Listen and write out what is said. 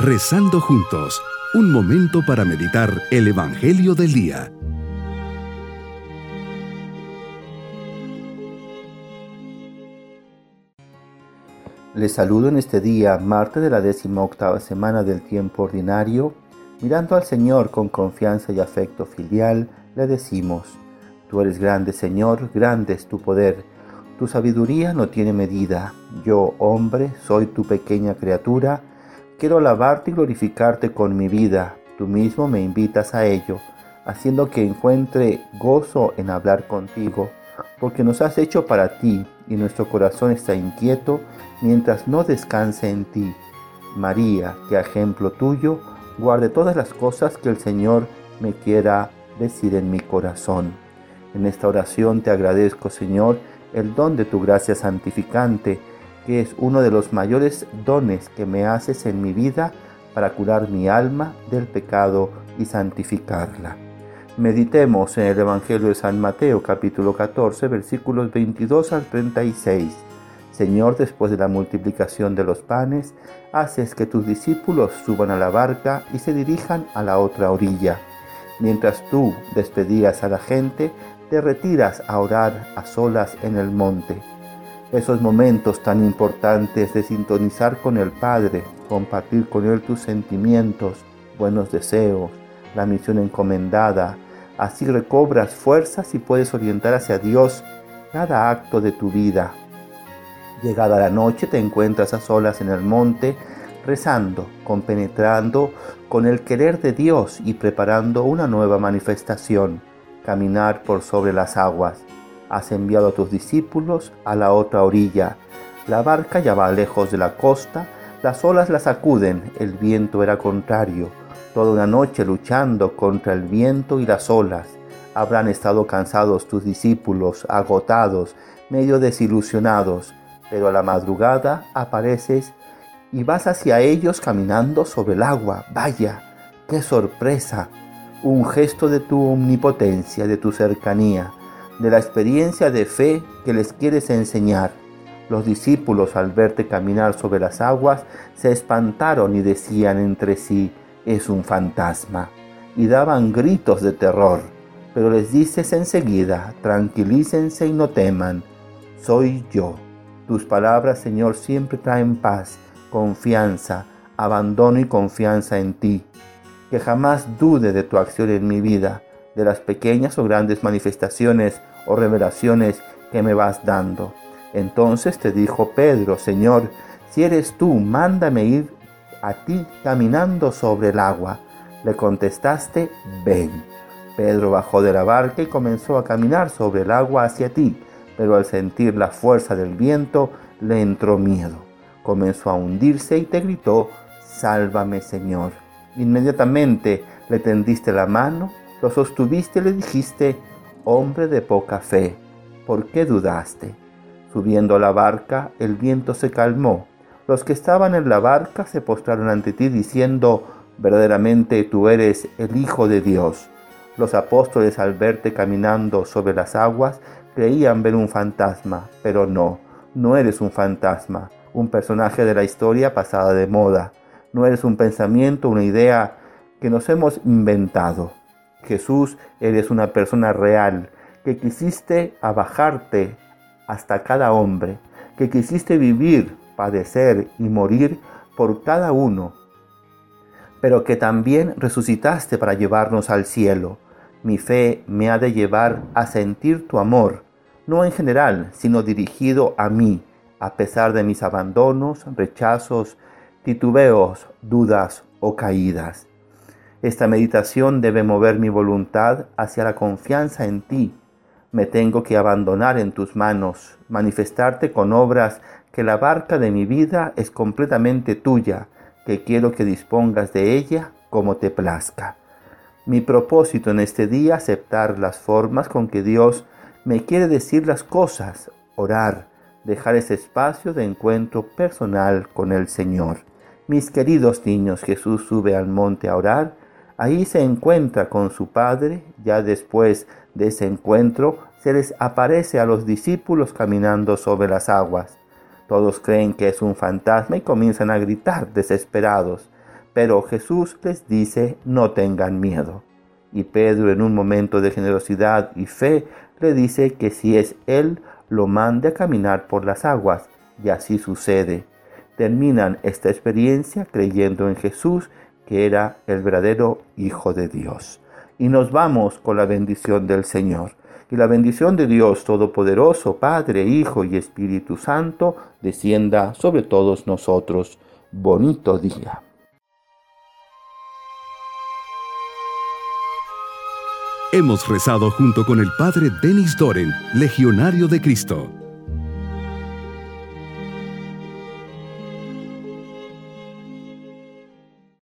Rezando juntos, un momento para meditar el Evangelio del Día. Les saludo en este día, martes de la décima octava semana del tiempo ordinario. Mirando al Señor con confianza y afecto filial, le decimos, Tú eres grande, Señor, grande es tu poder. Tu sabiduría no tiene medida. Yo, hombre, soy tu pequeña criatura. Quiero alabarte y glorificarte con mi vida. Tú mismo me invitas a ello, haciendo que encuentre gozo en hablar contigo, porque nos has hecho para ti y nuestro corazón está inquieto mientras no descanse en ti. María, que ejemplo tuyo, guarde todas las cosas que el Señor me quiera decir en mi corazón. En esta oración te agradezco, Señor, el don de tu gracia santificante, que es uno de los mayores dones que me haces en mi vida para curar mi alma del pecado y santificarla. Meditemos en el Evangelio de San Mateo capítulo 14 versículos 22 al 36. Señor, después de la multiplicación de los panes, haces que tus discípulos suban a la barca y se dirijan a la otra orilla. Mientras tú despedías a la gente, te retiras a orar a solas en el monte. Esos momentos tan importantes de sintonizar con el Padre, compartir con Él tus sentimientos, buenos deseos, la misión encomendada, así recobras fuerzas y puedes orientar hacia Dios cada acto de tu vida. Llegada la noche te encuentras a solas en el monte, rezando, compenetrando con el querer de Dios y preparando una nueva manifestación caminar por sobre las aguas. Has enviado a tus discípulos a la otra orilla. La barca ya va lejos de la costa, las olas la sacuden, el viento era contrario. Toda una noche luchando contra el viento y las olas. Habrán estado cansados tus discípulos, agotados, medio desilusionados, pero a la madrugada apareces y vas hacia ellos caminando sobre el agua. Vaya, qué sorpresa un gesto de tu omnipotencia, de tu cercanía, de la experiencia de fe que les quieres enseñar. Los discípulos al verte caminar sobre las aguas se espantaron y decían entre sí, es un fantasma, y daban gritos de terror. Pero les dices enseguida, tranquilícense y no teman, soy yo. Tus palabras, Señor, siempre traen paz, confianza, abandono y confianza en ti que jamás dude de tu acción en mi vida, de las pequeñas o grandes manifestaciones o revelaciones que me vas dando. Entonces te dijo Pedro, Señor, si eres tú, mándame ir a ti caminando sobre el agua. Le contestaste, ven. Pedro bajó de la barca y comenzó a caminar sobre el agua hacia ti, pero al sentir la fuerza del viento le entró miedo. Comenzó a hundirse y te gritó, Sálvame Señor. Inmediatamente le tendiste la mano, lo sostuviste y le dijiste, hombre de poca fe, ¿por qué dudaste? Subiendo la barca, el viento se calmó. Los que estaban en la barca se postraron ante ti diciendo, verdaderamente tú eres el Hijo de Dios. Los apóstoles al verte caminando sobre las aguas creían ver un fantasma, pero no, no eres un fantasma, un personaje de la historia pasada de moda no eres un pensamiento, una idea que nos hemos inventado. Jesús, eres una persona real, que quisiste abajarte hasta cada hombre, que quisiste vivir, padecer y morir por cada uno, pero que también resucitaste para llevarnos al cielo. Mi fe me ha de llevar a sentir tu amor, no en general, sino dirigido a mí, a pesar de mis abandonos, rechazos, titubeos, dudas o caídas. Esta meditación debe mover mi voluntad hacia la confianza en ti. Me tengo que abandonar en tus manos, manifestarte con obras que la barca de mi vida es completamente tuya, que quiero que dispongas de ella como te plazca. Mi propósito en este día aceptar las formas con que Dios me quiere decir las cosas, orar, dejar ese espacio de encuentro personal con el Señor. Mis queridos niños, Jesús sube al monte a orar. Ahí se encuentra con su Padre. Ya después de ese encuentro, se les aparece a los discípulos caminando sobre las aguas. Todos creen que es un fantasma y comienzan a gritar desesperados. Pero Jesús les dice, no tengan miedo. Y Pedro en un momento de generosidad y fe le dice que si es Él, lo mande a caminar por las aguas. Y así sucede. Terminan esta experiencia creyendo en Jesús, que era el verdadero Hijo de Dios. Y nos vamos con la bendición del Señor. Y la bendición de Dios Todopoderoso, Padre, Hijo y Espíritu Santo, descienda sobre todos nosotros. Bonito día. Hemos rezado junto con el Padre Denis Doren, Legionario de Cristo.